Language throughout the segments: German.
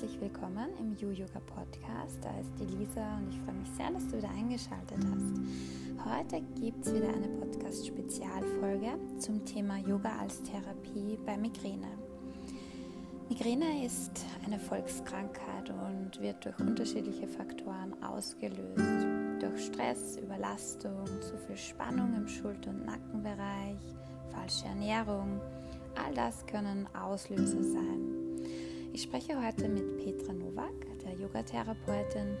herzlich willkommen im You-Yoga Podcast. Da ist die Lisa und ich freue mich sehr, dass du wieder eingeschaltet hast. Heute gibt es wieder eine Podcast-Spezialfolge zum Thema Yoga als Therapie bei Migräne. Migräne ist eine Volkskrankheit und wird durch unterschiedliche Faktoren ausgelöst. Durch Stress, Überlastung, zu viel Spannung im Schulter- und Nackenbereich, falsche Ernährung. All das können Auslöser sein. Ich spreche heute mit Petra Nowak, der Yogatherapeutin,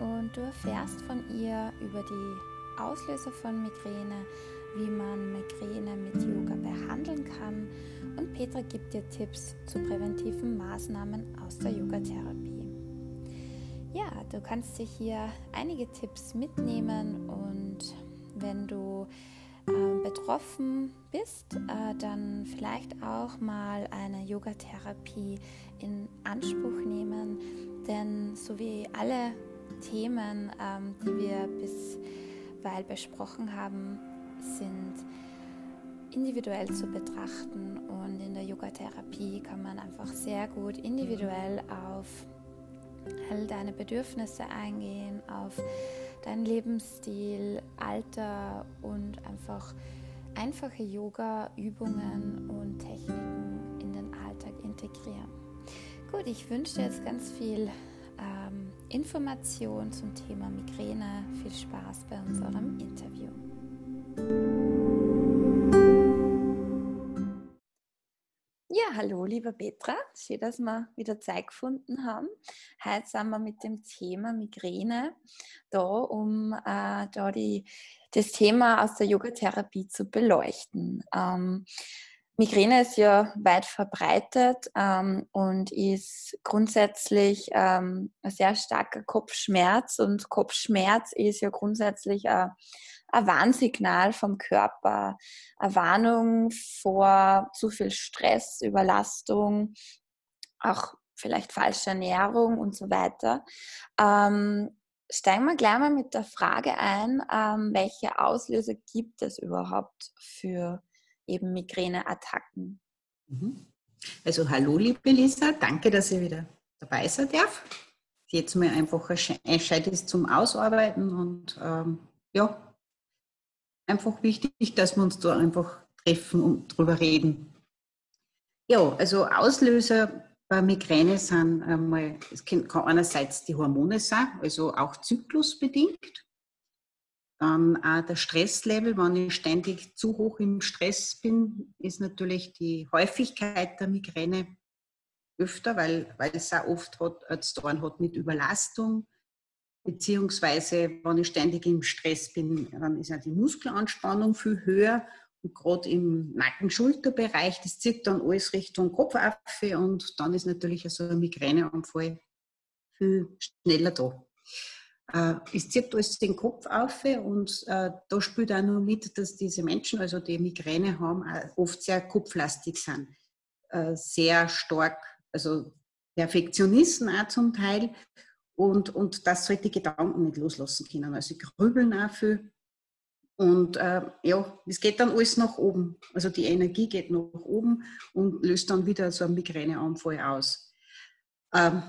und du erfährst von ihr über die Auslöser von Migräne, wie man Migräne mit Yoga behandeln kann und Petra gibt dir Tipps zu präventiven Maßnahmen aus der Yogatherapie. Ja, du kannst dir hier einige Tipps mitnehmen und wenn du betroffen bist, äh, dann vielleicht auch mal eine Yogatherapie in Anspruch nehmen, denn so wie alle Themen, ähm, die wir bisweilen besprochen haben, sind individuell zu betrachten. Und in der Yogatherapie kann man einfach sehr gut individuell auf all deine Bedürfnisse eingehen, auf deinen Lebensstil, Alter und einfach einfache Yoga-Übungen und Techniken in den Alltag integrieren. Gut, ich wünsche dir jetzt ganz viel ähm, Information zum Thema Migräne. Viel Spaß bei unserem Interview. Hallo, liebe Petra. Schön, dass wir wieder Zeit gefunden haben. Heute sind wir mit dem Thema Migräne da, um äh, da die, das Thema aus der Yogatherapie zu beleuchten. Ähm, Migräne ist ja weit verbreitet ähm, und ist grundsätzlich ähm, ein sehr starker Kopfschmerz und Kopfschmerz ist ja grundsätzlich ein, ein Warnsignal vom Körper, eine Warnung vor zu viel Stress, Überlastung, auch vielleicht falsche Ernährung und so weiter. Ähm, steigen wir gleich mal mit der Frage ein, ähm, welche Auslöser gibt es überhaupt für eben Migräneattacken. Mhm. Also hallo liebe Lisa, danke, dass ich wieder dabei sein darf. Jetzt mal einfach ein ist zum Ausarbeiten und ähm, ja, einfach wichtig, dass wir uns da einfach treffen und drüber reden. Ja, also Auslöser bei Migräne sind einmal, es kann einerseits die Hormone sein, also auch zyklusbedingt. Dann auch der Stresslevel, wenn ich ständig zu hoch im Stress bin, ist natürlich die Häufigkeit der Migräne öfter, weil, weil es auch oft hat, zu tun hat mit Überlastung. Beziehungsweise, wenn ich ständig im Stress bin, dann ist ja die Muskelanspannung viel höher. Und gerade im Nacken-Schulterbereich, das zieht dann alles Richtung Kopfaffe und dann ist natürlich so ein Migräneanfall viel schneller da. Äh, es zieht alles den Kopf auf und äh, da spielt auch nur mit, dass diese Menschen, also die Migräne haben, oft sehr kopflastig sind. Äh, sehr stark, also Perfektionisten auch zum Teil und, und das sollte Gedanken nicht loslassen können. Also grübeln auch viel und äh, ja, es geht dann alles nach oben. Also die Energie geht nach oben und löst dann wieder so einen Migräneanfall aus. Ähm,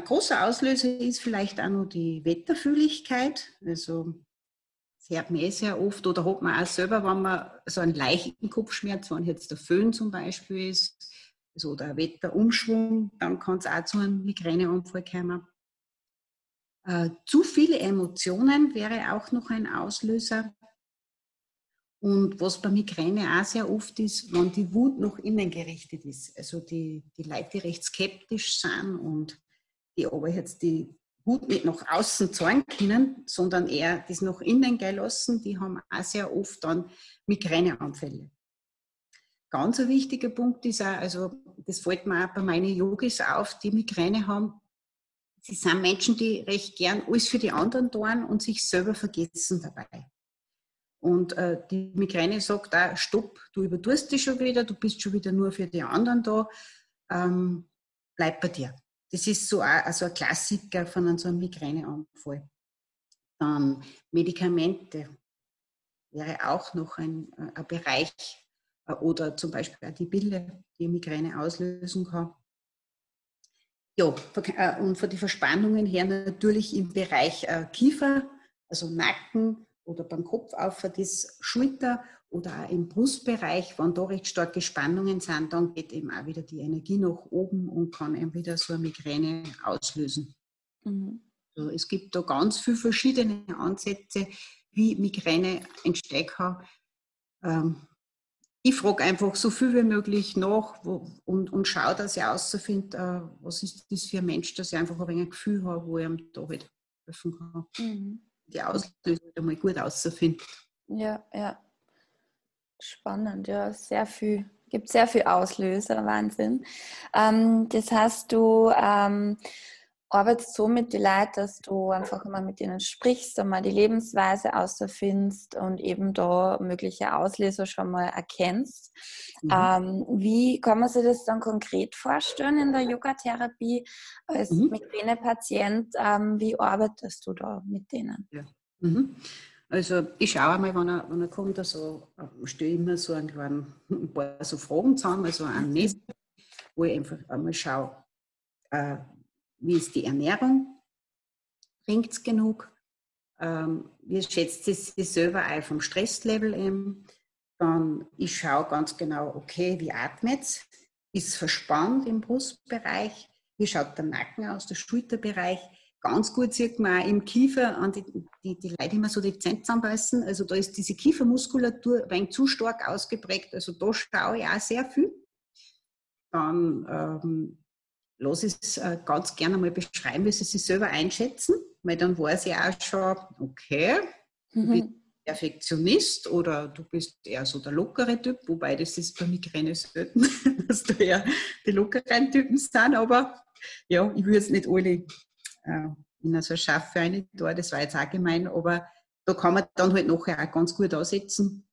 ein großer Auslöser ist vielleicht auch noch die Wetterfühligkeit. Also das hört man eh sehr oft oder hat man auch selber, wenn man so einen leichten Kopfschmerz, wenn jetzt der Föhn zum Beispiel ist, also der Wetterumschwung, dann kann es auch zu einem Migräneanfall kommen. Äh, zu viele Emotionen wäre auch noch ein Auslöser. Und was bei Migräne auch sehr oft ist, wenn die Wut nach innen gerichtet ist. Also die, die Leute, die recht skeptisch sind und die aber jetzt die Wut nicht nach außen zeigen können, sondern eher das nach innen gehen lassen, die haben auch sehr oft dann Migräneanfälle. Ganz ein wichtiger Punkt ist auch, also das fällt mir auch bei meinen Yogis auf, die Migräne haben. Sie sind Menschen, die recht gern alles für die anderen tun und sich selber vergessen dabei. Und äh, die Migräne sagt auch, stopp, du übertust dich schon wieder, du bist schon wieder nur für die anderen da, ähm, bleib bei dir. Das ist so ein, also ein Klassiker von so einem Migräneanfall. Dann Medikamente wäre auch noch ein, äh, ein Bereich äh, oder zum Beispiel auch die Pille, die Migräne auslösen kann. ja, äh, und von den Verspannungen her natürlich im Bereich Kiefer, also Nacken oder beim Kopf auf das Schulter oder auch im Brustbereich, wenn da recht starke Spannungen sind, dann geht eben auch wieder die Energie nach oben und kann eben wieder so eine Migräne auslösen. Mhm. Also es gibt da ganz viele verschiedene Ansätze, wie Migräne entstehen kann. Ähm, ich frage einfach so viel wie möglich nach wo, und, und schaue, dass ich herausfinde, äh, was ist das für ein Mensch, dass ich einfach ein wenig ein Gefühl habe, wo ich ihm da halt helfen kann. Mhm. Die Auslösung einmal gut herauszufinden. Ja, ja. Spannend, ja, sehr viel. Gibt sehr viel Auslöser, Wahnsinn. Ähm, das heißt, du ähm, arbeitest so mit den Leuten, dass du einfach immer mit ihnen sprichst und mal die Lebensweise außerfindest und eben da mögliche Auslöser schon mal erkennst. Mhm. Ähm, wie kann man sich das dann konkret vorstellen in der Yoga-Therapie als mhm. Migräne-Patient? Ähm, wie arbeitest du da mit denen? Ja. Mhm. Also ich schaue einmal, wenn er, wenn er kommt, also, stelle immer so einen kleinen, ein paar so Fragen zusammen, also ein Nest, wo ich einfach einmal schaue, äh, wie ist die Ernährung, trinkt es genug, ähm, wie schätzt sie sich selber ein vom Stresslevel eben. Dann ich schaue ganz genau, okay, wie atmet es, ist verspannt im Brustbereich, wie schaut der Nacken aus, der Schulterbereich, Ganz gut sieht man auch im Kiefer an die, die, die Leute immer so die Zähne zusammenbeißen. Also da ist diese Kiefermuskulatur ein wenig zu stark ausgeprägt. Also da schaue ich auch sehr viel. Dann ähm, lasse ich es äh, ganz gerne mal beschreiben, wie sie sich selber einschätzen, weil dann weiß ich auch schon, okay, du mhm. bist Perfektionist oder du bist eher so der lockere Typ, wobei das ist bei Migräne selten, dass du eher die lockeren Typen sind, aber ja, ich würde es nicht alle äh, in so Schaffe eine da, das war jetzt auch gemein, aber da kann man dann halt nachher auch ganz gut ansetzen.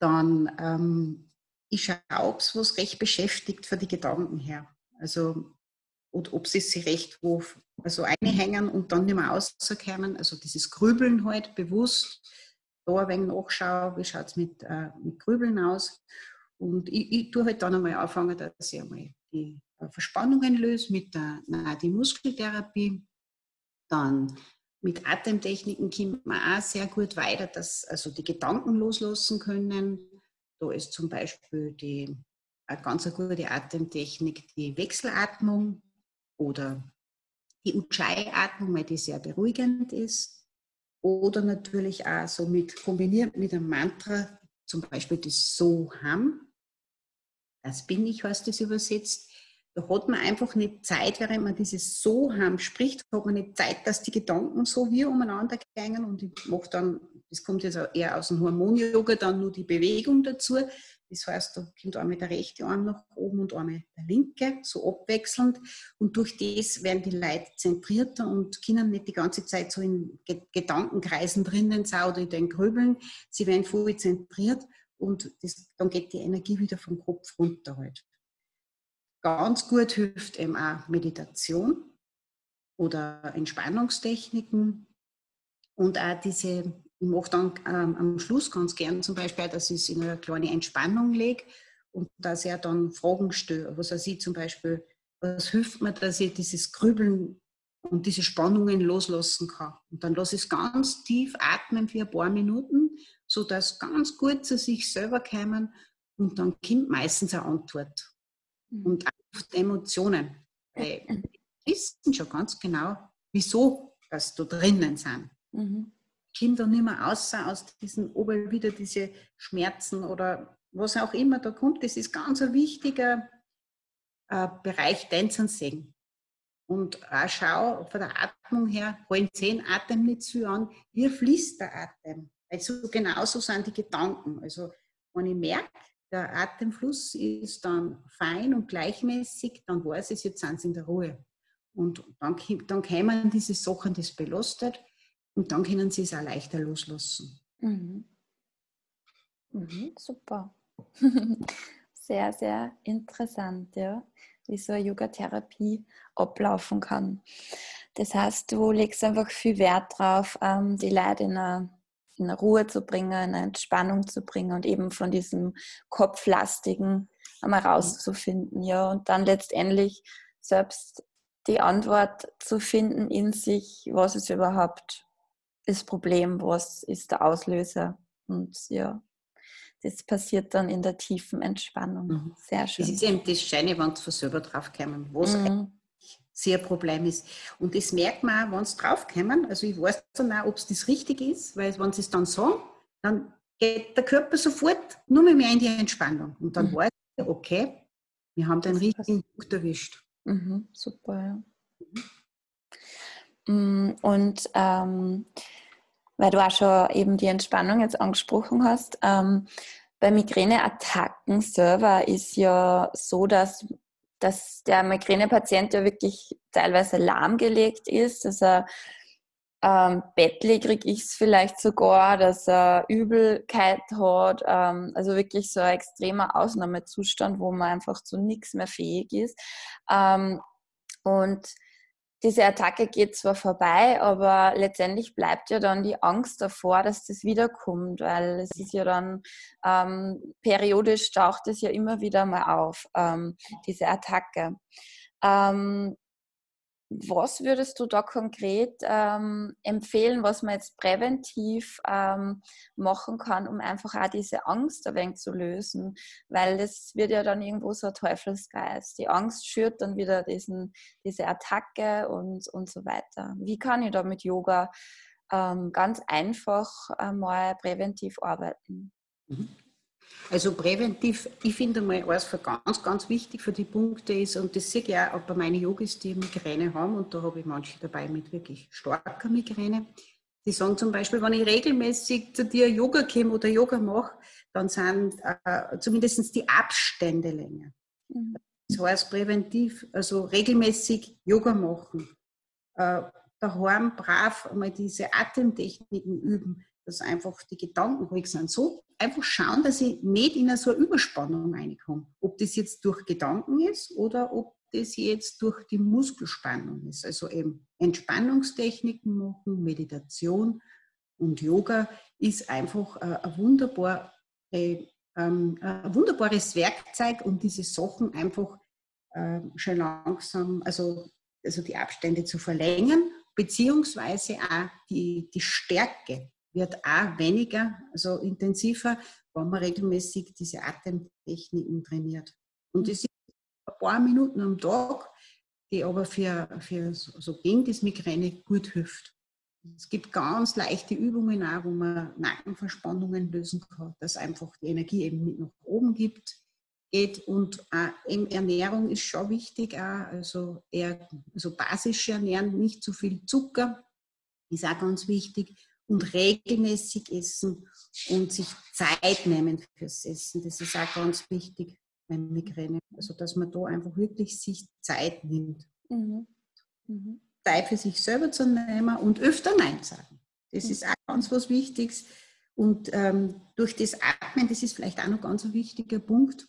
Dann, ähm, ich schaue, ob es was recht beschäftigt von den Gedanken her. Also, und ob sie sich recht wo also einhängen und dann nicht mehr rauskommen. Also dieses Grübeln halt bewusst, da ein wenig nachschauen, wie schaut es mit, äh, mit Grübeln aus. Und ich, ich tue halt dann einmal anfangen, dass ich einmal die Verspannungen löse mit der Nadi-Muskeltherapie. Dann mit Atemtechniken kommt man auch sehr gut weiter, dass also die Gedanken loslassen können. Da ist zum Beispiel die, eine ganz gute Atemtechnik die Wechselatmung oder die Ujjayi-Atmung, weil die sehr beruhigend ist. Oder natürlich auch so mit kombiniert mit einem Mantra, zum Beispiel das Soham. Das bin ich, was das übersetzt. Da hat man einfach nicht Zeit, während man dieses So haben spricht, hat man nicht Zeit, dass die Gedanken so wie umeinander gehen. Und ich mache dann, das kommt jetzt eher aus dem Hormon-Yoga, dann nur die Bewegung dazu. Das heißt, da kommt einmal der rechte Arm nach oben und einmal der linke, so abwechselnd. Und durch das werden die Leute zentrierter und können nicht die ganze Zeit so in Gedankenkreisen drinnen sein oder in den Grübeln. Sie werden voll zentriert und das, dann geht die Energie wieder vom Kopf runter halt. Ganz gut hilft eben auch Meditation oder Entspannungstechniken und auch diese, ich mache dann ähm, am Schluss ganz gern zum Beispiel, dass ich es in eine kleine Entspannung lege und dass er dann Fragen stellt. Was er sieht zum Beispiel, was hilft mir, dass ich dieses Grübeln und diese Spannungen loslassen kann. Und dann lasse ich es ganz tief atmen für ein paar Minuten, sodass ganz gut zu sich selber kommen und dann kommt meistens eine Antwort. Mhm. und auf Emotionen. Weil die wissen schon ganz genau, wieso dass da drinnen sind. Mhm. Kinder nicht mehr außer aus diesen oben wieder diese Schmerzen oder was auch immer da kommt. Das ist ganz ein wichtiger äh, Bereich Tänzen sehen. Und auch schau von der Atmung her, holen zehn Atem nicht zu an, wie fließt der Atem? Also genauso sind die Gedanken. Also wenn ich merke, der Atemfluss ist dann fein und gleichmäßig, dann weiß ich, jetzt sind sie in der Ruhe. Und dann, dann kämen diese Sachen, das belastet, und dann können sie es auch leichter loslassen. Mhm. Mhm, super. sehr, sehr interessant, ja, wie so eine Yoga-Therapie ablaufen kann. Das heißt, du legst einfach viel Wert drauf, ähm, die Leute in einer in Ruhe zu bringen, eine Entspannung zu bringen und eben von diesem Kopflastigen einmal rauszufinden, ja, und dann letztendlich selbst die Antwort zu finden in sich, was ist überhaupt das Problem, was ist der Auslöser. Und ja, das passiert dann in der tiefen Entspannung. Mhm. Sehr schön. Das ist eben das Scheine, wenn sie von selber draufkommen, was mhm. Sehr Problem ist. Und das merkt man auch, wenn sie draufkommen. Also ich weiß dann auch, ob es das richtig ist, weil wenn sie es dann sagen, dann geht der Körper sofort nur mehr in die Entspannung. Und dann mhm. weiß ich, okay, wir haben den richtigen Punkt erwischt. Mhm, super, ja. Mhm. Und ähm, weil du auch schon eben die Entspannung jetzt angesprochen hast, ähm, bei Migräneattacken selber ist ja so, dass, dass der Migränepatient ja wirklich teilweise lahmgelegt ist, dass er ähm, ich es vielleicht sogar, dass er Übelkeit hat, ähm, also wirklich so ein extremer Ausnahmezustand, wo man einfach zu nichts mehr fähig ist. Ähm, und diese Attacke geht zwar vorbei, aber letztendlich bleibt ja dann die Angst davor, dass das wiederkommt, weil es ist ja dann ähm, periodisch taucht es ja immer wieder mal auf, ähm, diese Attacke. Ähm, was würdest du da konkret ähm, empfehlen, was man jetzt präventiv ähm, machen kann, um einfach auch diese Angst ein wenig zu lösen? Weil das wird ja dann irgendwo so ein Teufelskreis. Die Angst schürt dann wieder diesen, diese Attacke und, und so weiter. Wie kann ich da mit Yoga ähm, ganz einfach einmal präventiv arbeiten? Mhm. Also präventiv, ich finde mal, was für ganz, ganz wichtig für die Punkte ist, und das sehe ich auch bei meinen Yogis, die Migräne haben, und da habe ich manche dabei mit wirklich starker Migräne, die sagen zum Beispiel, wenn ich regelmäßig zu dir Yoga komme oder Yoga mache, dann sind äh, zumindest die Abstände länger. Mhm. Das heißt präventiv, also regelmäßig Yoga machen, äh, daheim brav einmal diese Atemtechniken üben, dass einfach die Gedanken ruhig sind. So einfach schauen, dass ich nicht in so eine Überspannung reinkomme. Ob das jetzt durch Gedanken ist oder ob das jetzt durch die Muskelspannung ist. Also eben Entspannungstechniken machen, Meditation und Yoga ist einfach ein, wunderbar, ähm, ein wunderbares Werkzeug, um diese Sachen einfach ähm, schon langsam, also, also die Abstände zu verlängern, beziehungsweise auch die, die Stärke wird auch weniger, also intensiver, wenn man regelmäßig diese Atemtechniken trainiert. Und das sind ein paar Minuten am Tag, die aber für, für so, gegen das Migräne gut hilft. Es gibt ganz leichte Übungen auch, wo man Nackenverspannungen lösen kann, dass einfach die Energie eben nicht nach oben gibt, geht. Und auch Ernährung ist schon wichtig, auch, also eher also basisch ernähren, nicht zu viel Zucker, ist auch ganz wichtig und regelmäßig essen und sich Zeit nehmen fürs Essen. Das ist auch ganz wichtig bei Migräne. Also, dass man da einfach wirklich sich Zeit nimmt. Mhm. Mhm. Zeit für sich selber zu nehmen und öfter Nein sagen. Das mhm. ist auch ganz was Wichtiges. Und ähm, durch das Atmen, das ist vielleicht auch noch ganz ein wichtiger Punkt,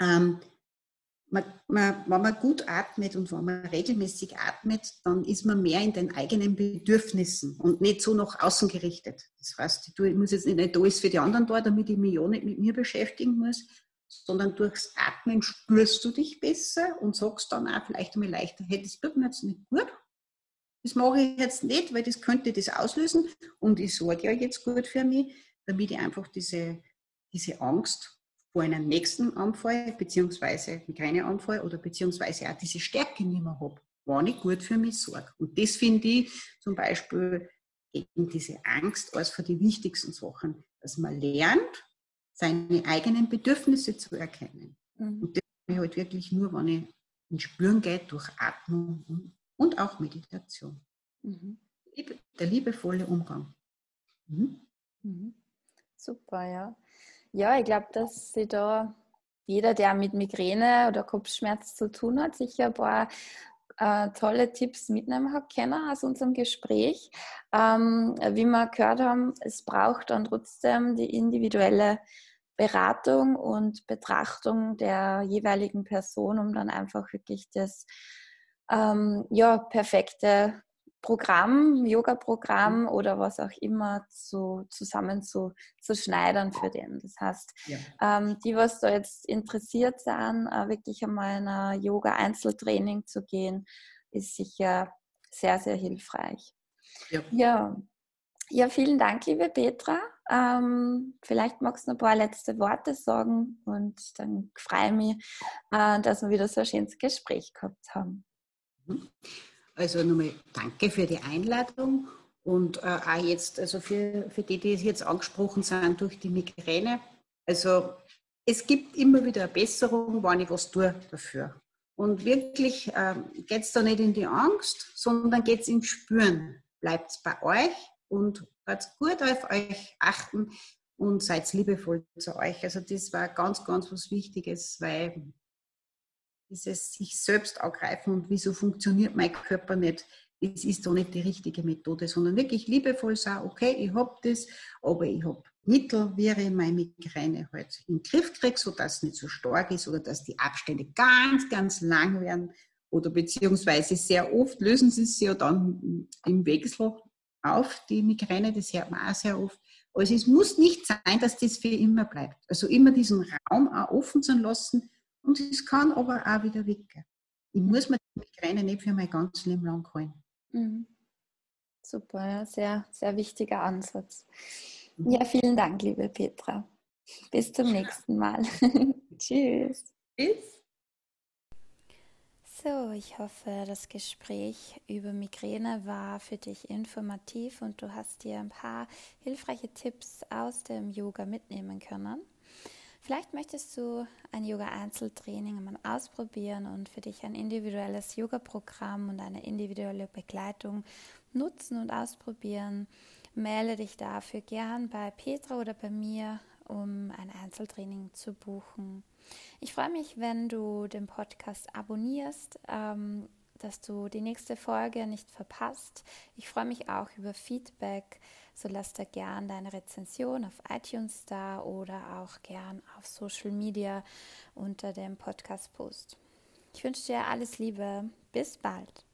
ähm, man, man, wenn man gut atmet und wenn man regelmäßig atmet, dann ist man mehr in den eigenen Bedürfnissen und nicht so nach außen gerichtet. Das heißt, ich muss jetzt nicht alles für die anderen da, damit ich mich ja nicht mit mir beschäftigen muss, sondern durchs Atmen spürst du dich besser und sagst dann auch vielleicht einmal leichter, hey, das tut mir jetzt nicht gut. Das mache ich jetzt nicht, weil das könnte das auslösen und ich sorge ja jetzt gut für mich, damit ich einfach diese, diese Angst vor einem nächsten Anfall, beziehungsweise Migräneanfall oder beziehungsweise auch diese Stärke nicht mehr habe, wenn ich gut für mich sorge. Und das finde ich zum Beispiel gegen diese Angst als für die wichtigsten Sachen, dass man lernt, seine eigenen Bedürfnisse zu erkennen. Mhm. Und das kann ich halt wirklich nur, wenn ich in Spüren gehe, durch Atmung und auch Meditation. Mhm. Der liebevolle Umgang. Mhm. mhm. Super, ja. Ja, ich glaube, dass sie da jeder, der mit Migräne oder Kopfschmerz zu tun hat, sicher ein paar äh, tolle Tipps mitnehmen hat können aus unserem Gespräch. Ähm, wie wir gehört haben, es braucht dann trotzdem die individuelle Beratung und Betrachtung der jeweiligen Person, um dann einfach wirklich das ähm, ja, perfekte Programm, Yoga-Programm mhm. oder was auch immer zu, zusammen zu, zu schneidern für den. Das heißt, ja. ähm, die, was da jetzt interessiert sind, äh, wirklich einmal in ein Yoga-Einzeltraining zu gehen, ist sicher sehr, sehr hilfreich. Ja. ja. Ja, vielen Dank, liebe Petra. Ähm, vielleicht magst du noch ein paar letzte Worte sagen und dann freue ich mich, äh, dass wir wieder so ein schönes Gespräch gehabt haben. Mhm. Also nochmal danke für die Einladung und äh, auch jetzt, also für, für die, die jetzt angesprochen sind durch die Migräne. Also es gibt immer wieder eine Besserung, wenn ich was tue dafür. Und wirklich äh, geht es da nicht in die Angst, sondern geht es ins Spüren. Bleibt bei euch und hört gut auf euch achten und seid liebevoll zu euch. Also das war ganz, ganz was Wichtiges, weil dieses sich selbst angreifen und wieso funktioniert mein Körper nicht, das ist doch nicht die richtige Methode, sondern wirklich liebevoll sagen, okay, ich habe das, aber ich habe Mittel, wie ich meine Migräne halt in den Griff kriege, sodass es nicht so stark ist oder dass die Abstände ganz, ganz lang werden oder beziehungsweise sehr oft lösen sie sich ja dann im Wechsel auf, die Migräne, das hört man auch sehr oft. Also es muss nicht sein, dass das für immer bleibt. Also immer diesen Raum auch offen zu lassen und es kann aber auch wieder weggehen. Ich muss mir die Migräne nicht für mein ganzes Leben lang holen. Mhm. Super, ja, sehr, sehr wichtiger Ansatz. Mhm. Ja, vielen Dank, liebe Petra. Bis zum nächsten Mal. Tschüss. Tschüss. So, ich hoffe, das Gespräch über Migräne war für dich informativ und du hast dir ein paar hilfreiche Tipps aus dem Yoga mitnehmen können. Vielleicht möchtest du ein Yoga-Einzeltraining mal ausprobieren und für dich ein individuelles Yoga-Programm und eine individuelle Begleitung nutzen und ausprobieren. Melde dich dafür gern bei Petra oder bei mir, um ein Einzeltraining zu buchen. Ich freue mich, wenn du den Podcast abonnierst, ähm, dass du die nächste Folge nicht verpasst. Ich freue mich auch über Feedback, so lass da gern deine Rezension auf iTunes da oder auch gern auf Social Media unter dem Podcast-Post. Ich wünsche dir alles Liebe. Bis bald.